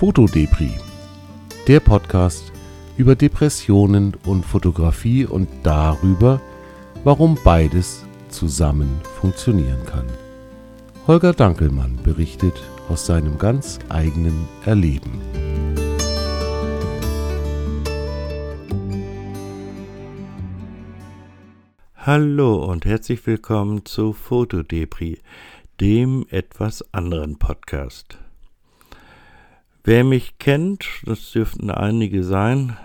Fotodepri, der Podcast über Depressionen und Fotografie und darüber, warum beides zusammen funktionieren kann. Holger Dankelmann berichtet aus seinem ganz eigenen Erleben. Hallo und herzlich willkommen zu Fotodepri, dem etwas anderen Podcast. Wer mich kennt, das dürften einige sein,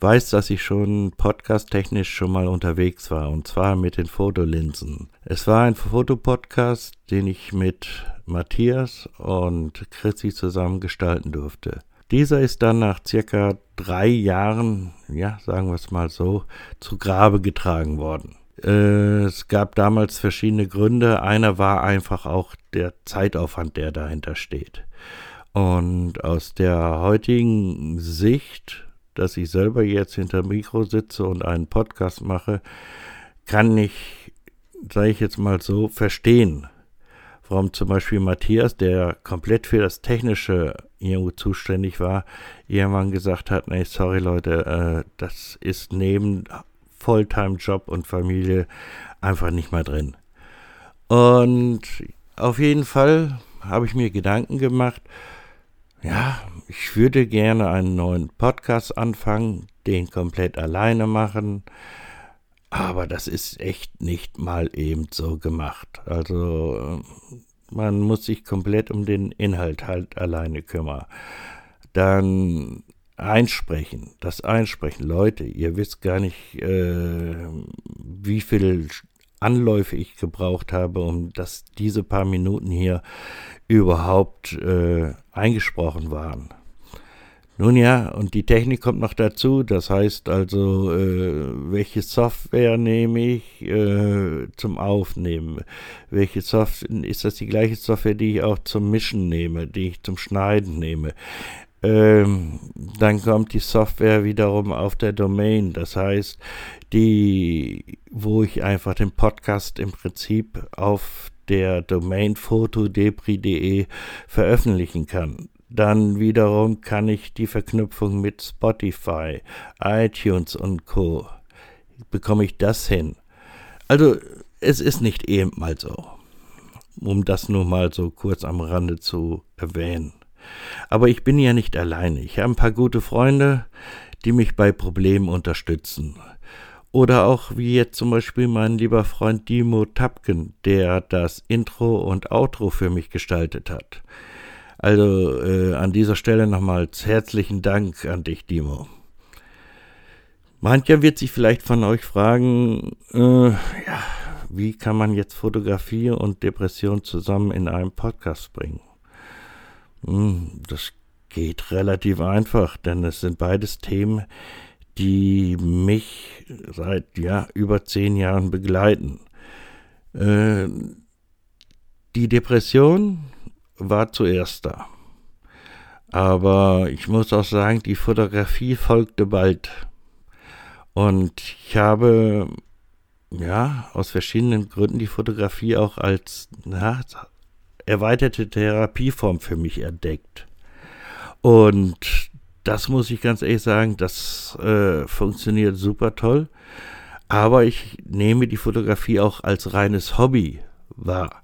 weiß, dass ich schon podcasttechnisch schon mal unterwegs war, und zwar mit den Fotolinsen. Es war ein Fotopodcast, den ich mit Matthias und Chrissy zusammen gestalten durfte. Dieser ist dann nach circa drei Jahren, ja, sagen wir es mal so, zu Grabe getragen worden. Äh, es gab damals verschiedene Gründe. Einer war einfach auch der Zeitaufwand, der dahinter steht. Und aus der heutigen Sicht, dass ich selber jetzt hinter Mikro sitze und einen Podcast mache, kann ich, sage ich jetzt mal so, verstehen, warum zum Beispiel Matthias, der komplett für das Technische irgendwo zuständig war, irgendwann gesagt hat, nee, sorry Leute, äh, das ist neben Volltime-Job und Familie einfach nicht mehr drin. Und auf jeden Fall habe ich mir Gedanken gemacht, ja, ich würde gerne einen neuen Podcast anfangen, den komplett alleine machen, aber das ist echt nicht mal eben so gemacht. Also man muss sich komplett um den Inhalt halt alleine kümmern. Dann einsprechen, das Einsprechen. Leute, ihr wisst gar nicht, äh, wie viel Anläufe ich gebraucht habe, um dass diese paar Minuten hier überhaupt äh, eingesprochen waren. Nun ja, und die Technik kommt noch dazu. Das heißt also, äh, welche Software nehme ich äh, zum Aufnehmen? Welche Software ist das die gleiche Software, die ich auch zum Mischen nehme, die ich zum Schneiden nehme? Ähm, dann kommt die Software wiederum auf der Domain. Das heißt, die, wo ich einfach den Podcast im Prinzip auf der Domain fotodepri.de veröffentlichen kann. Dann wiederum kann ich die Verknüpfung mit Spotify, iTunes und Co. Bekomme ich das hin? Also, es ist nicht eben mal so. Um das nur mal so kurz am Rande zu erwähnen. Aber ich bin ja nicht alleine. Ich habe ein paar gute Freunde, die mich bei Problemen unterstützen. Oder auch wie jetzt zum Beispiel mein lieber Freund Dimo Tapken, der das Intro und Outro für mich gestaltet hat. Also äh, an dieser Stelle nochmals herzlichen Dank an dich, Dimo. Mancher wird sich vielleicht von euch fragen, äh, ja, wie kann man jetzt Fotografie und Depression zusammen in einem Podcast bringen? Hm, das geht relativ einfach, denn es sind beides Themen, die mich seit ja, über zehn Jahren begleiten. Äh, die Depression war zuerst da. Aber ich muss auch sagen, die Fotografie folgte bald. Und ich habe ja aus verschiedenen Gründen die Fotografie auch als na, erweiterte Therapieform für mich entdeckt. Und das muss ich ganz ehrlich sagen, das äh, funktioniert super toll. Aber ich nehme die Fotografie auch als reines Hobby wahr.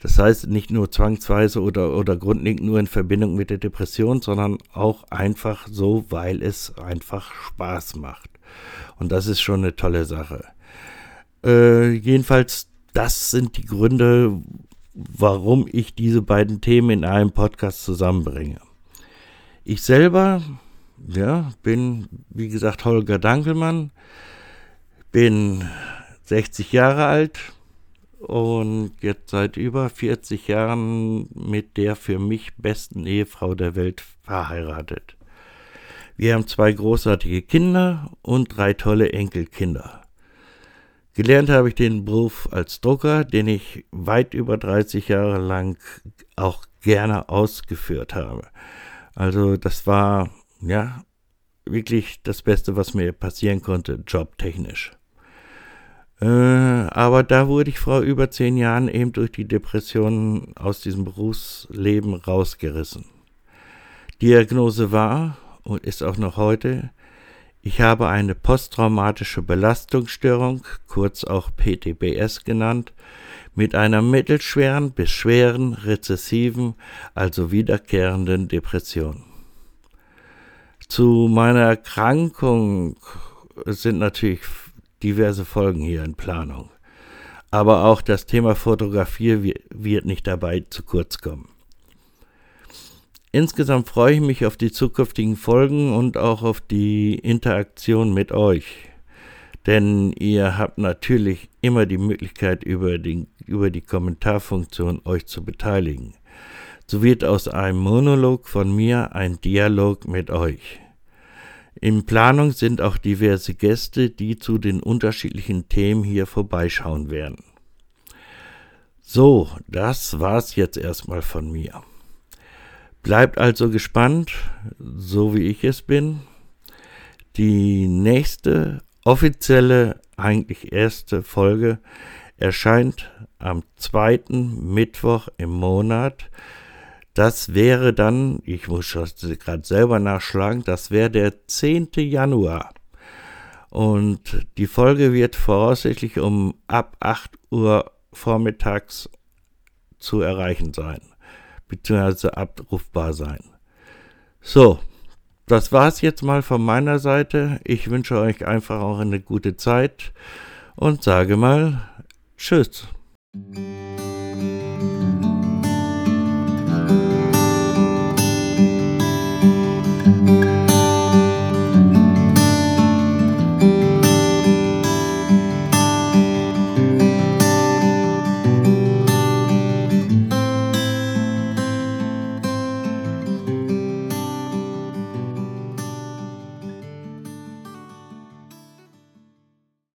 Das heißt nicht nur zwangsweise oder, oder grundlegend nur in Verbindung mit der Depression, sondern auch einfach so, weil es einfach Spaß macht. Und das ist schon eine tolle Sache. Äh, jedenfalls, das sind die Gründe, warum ich diese beiden Themen in einem Podcast zusammenbringe. Ich selber, ja, bin, wie gesagt, Holger Dankelmann, bin 60 Jahre alt und jetzt seit über 40 Jahren mit der für mich besten Ehefrau der Welt verheiratet. Wir haben zwei großartige Kinder und drei tolle Enkelkinder. Gelernt habe ich den Beruf als Drucker, den ich weit über 30 Jahre lang auch gerne ausgeführt habe. Also das war ja wirklich das Beste, was mir passieren konnte, jobtechnisch. Äh, aber da wurde ich vor über zehn Jahren eben durch die Depression aus diesem Berufsleben rausgerissen. Diagnose war und ist auch noch heute, ich habe eine posttraumatische Belastungsstörung, kurz auch PTBS genannt, mit einer mittelschweren bis schweren rezessiven, also wiederkehrenden Depression. Zu meiner Erkrankung sind natürlich diverse Folgen hier in Planung. Aber auch das Thema Fotografie wird nicht dabei zu kurz kommen. Insgesamt freue ich mich auf die zukünftigen Folgen und auch auf die Interaktion mit euch. Denn ihr habt natürlich immer die Möglichkeit, über, den, über die Kommentarfunktion euch zu beteiligen. So wird aus einem Monolog von mir ein Dialog mit euch. In Planung sind auch diverse Gäste, die zu den unterschiedlichen Themen hier vorbeischauen werden. So, das war's jetzt erstmal von mir. Bleibt also gespannt, so wie ich es bin. Die nächste offizielle, eigentlich erste Folge erscheint am zweiten Mittwoch im Monat. Das wäre dann, ich muss gerade selber nachschlagen, das wäre der 10. Januar. Und die Folge wird voraussichtlich um ab 8 Uhr vormittags zu erreichen sein beziehungsweise abrufbar sein. So, das war's jetzt mal von meiner Seite. Ich wünsche euch einfach auch eine gute Zeit und sage mal Tschüss.